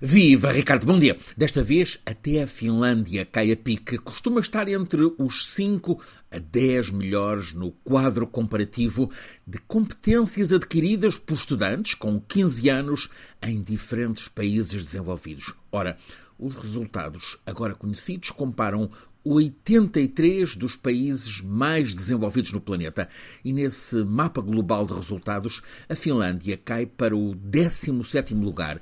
Viva, Ricardo, bom dia. Desta vez, até a Finlândia cai a pique. Costuma estar entre os 5 a 10 melhores no quadro comparativo de competências adquiridas por estudantes com 15 anos em diferentes países desenvolvidos. Ora, os resultados agora conhecidos comparam 83 dos países mais desenvolvidos no planeta. E nesse mapa global de resultados, a Finlândia cai para o 17º lugar,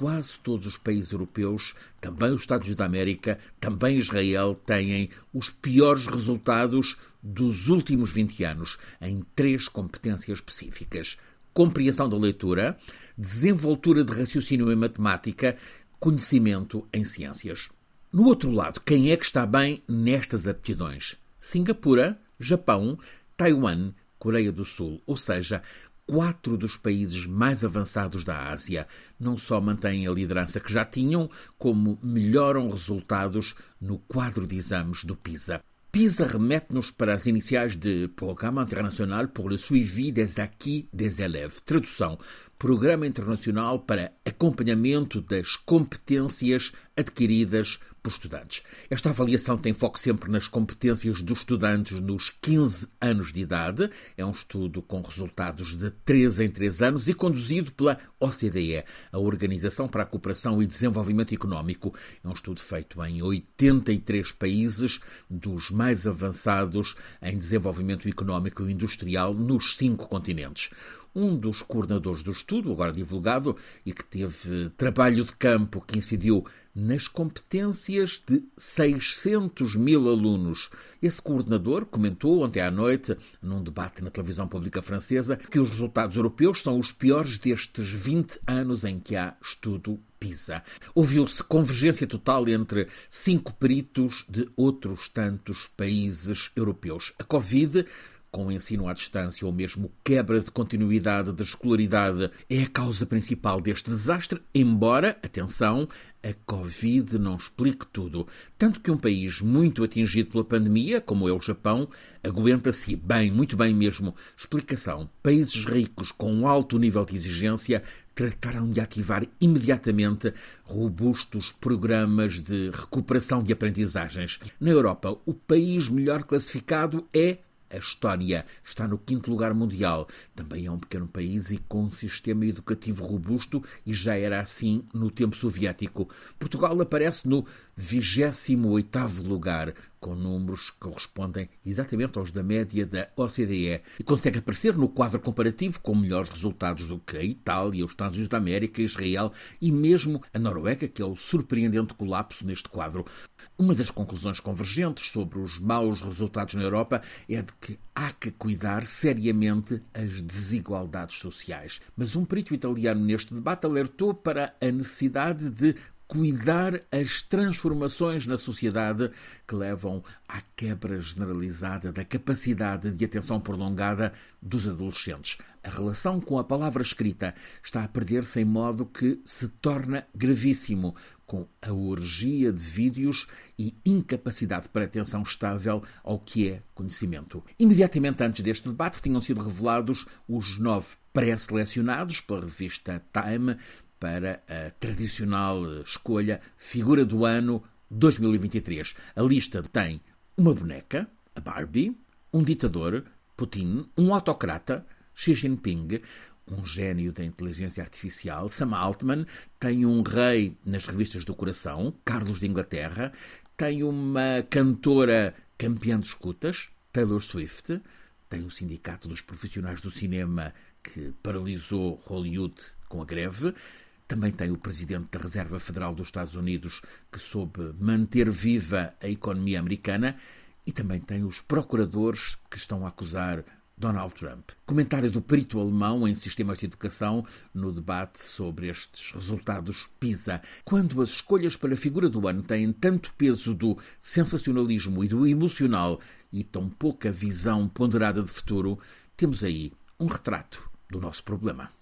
quase todos os países europeus, também os Estados Unidos da América, também Israel, têm os piores resultados dos últimos 20 anos em três competências específicas: compreensão da leitura, desenvoltura de raciocínio em matemática, conhecimento em ciências. No outro lado, quem é que está bem nestas aptidões? Singapura, Japão, Taiwan, Coreia do Sul, ou seja, quatro dos países mais avançados da Ásia não só mantêm a liderança que já tinham, como melhoram resultados no quadro de exames do PISA. PISA remete-nos para as iniciais de Programa Internacional pour le Suivi des Acquis des Élèves. Tradução: Programa Internacional para Acompanhamento das Competências Adquiridas por Estudantes. Esta avaliação tem foco sempre nas competências dos estudantes nos 15 anos de idade. É um estudo com resultados de 3 em 3 anos e conduzido pela OCDE, a Organização para a Cooperação e Desenvolvimento Económico. É um estudo feito em 83 países dos mais avançados em desenvolvimento económico e industrial nos cinco continentes. Um dos coordenadores do estudo, agora divulgado, e que teve trabalho de campo que incidiu nas competências de 600 mil alunos. Esse coordenador comentou ontem à noite, num debate na televisão pública francesa, que os resultados europeus são os piores destes 20 anos em que há estudo PISA. Ouviu-se convergência total entre cinco peritos de outros tantos países europeus. A Covid com ensino à distância ou mesmo quebra de continuidade da escolaridade é a causa principal deste desastre, embora, atenção, a Covid não explique tudo. Tanto que um país muito atingido pela pandemia, como é o Japão, aguenta-se bem, muito bem mesmo. Explicação: países ricos com alto nível de exigência trataram de ativar imediatamente robustos programas de recuperação de aprendizagens. Na Europa, o país melhor classificado é a Estónia está no quinto lugar mundial. Também é um pequeno país e com um sistema educativo robusto e já era assim no tempo soviético. Portugal aparece no 28º lugar, com números que correspondem exatamente aos da média da OCDE e consegue aparecer no quadro comparativo com melhores resultados do que a Itália, os Estados Unidos da América, Israel e mesmo a Noruega, que é o surpreendente colapso neste quadro. Uma das conclusões convergentes sobre os maus resultados na Europa é de que há que cuidar seriamente as desigualdades sociais. Mas um perito italiano neste debate alertou para a necessidade de cuidar as transformações na sociedade que levam à quebra generalizada da capacidade de atenção prolongada dos adolescentes. A relação com a palavra escrita está a perder-se em modo que se torna gravíssimo, com a orgia de vídeos e incapacidade para atenção estável ao que é conhecimento. Imediatamente antes deste debate tinham sido revelados os nove pré-selecionados pela revista Time para a tradicional escolha Figura do Ano 2023. A lista tem uma boneca, a Barbie, um ditador, Putin, um autocrata, Xi Jinping, um gênio da inteligência artificial, Sam Altman, tem um rei nas revistas do coração, Carlos de Inglaterra, tem uma cantora campeã de escutas, Taylor Swift, tem o Sindicato dos Profissionais do Cinema que paralisou Hollywood com a greve, também tem o presidente da Reserva Federal dos Estados Unidos, que soube manter viva a economia americana, e também tem os procuradores que estão a acusar Donald Trump. Comentário do perito alemão em sistemas de educação no debate sobre estes resultados PISA. Quando as escolhas para a figura do ano têm tanto peso do sensacionalismo e do emocional e tão pouca visão ponderada de futuro, temos aí um retrato do nosso problema.